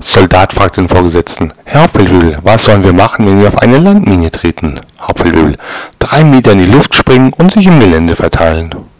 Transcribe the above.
Soldat fragt den Vorgesetzten: Herr Hauptfeldwebel, was sollen wir machen, wenn wir auf eine Landmine treten? Hauptfeldwebel: Drei Meter in die Luft springen und sich im Gelände verteilen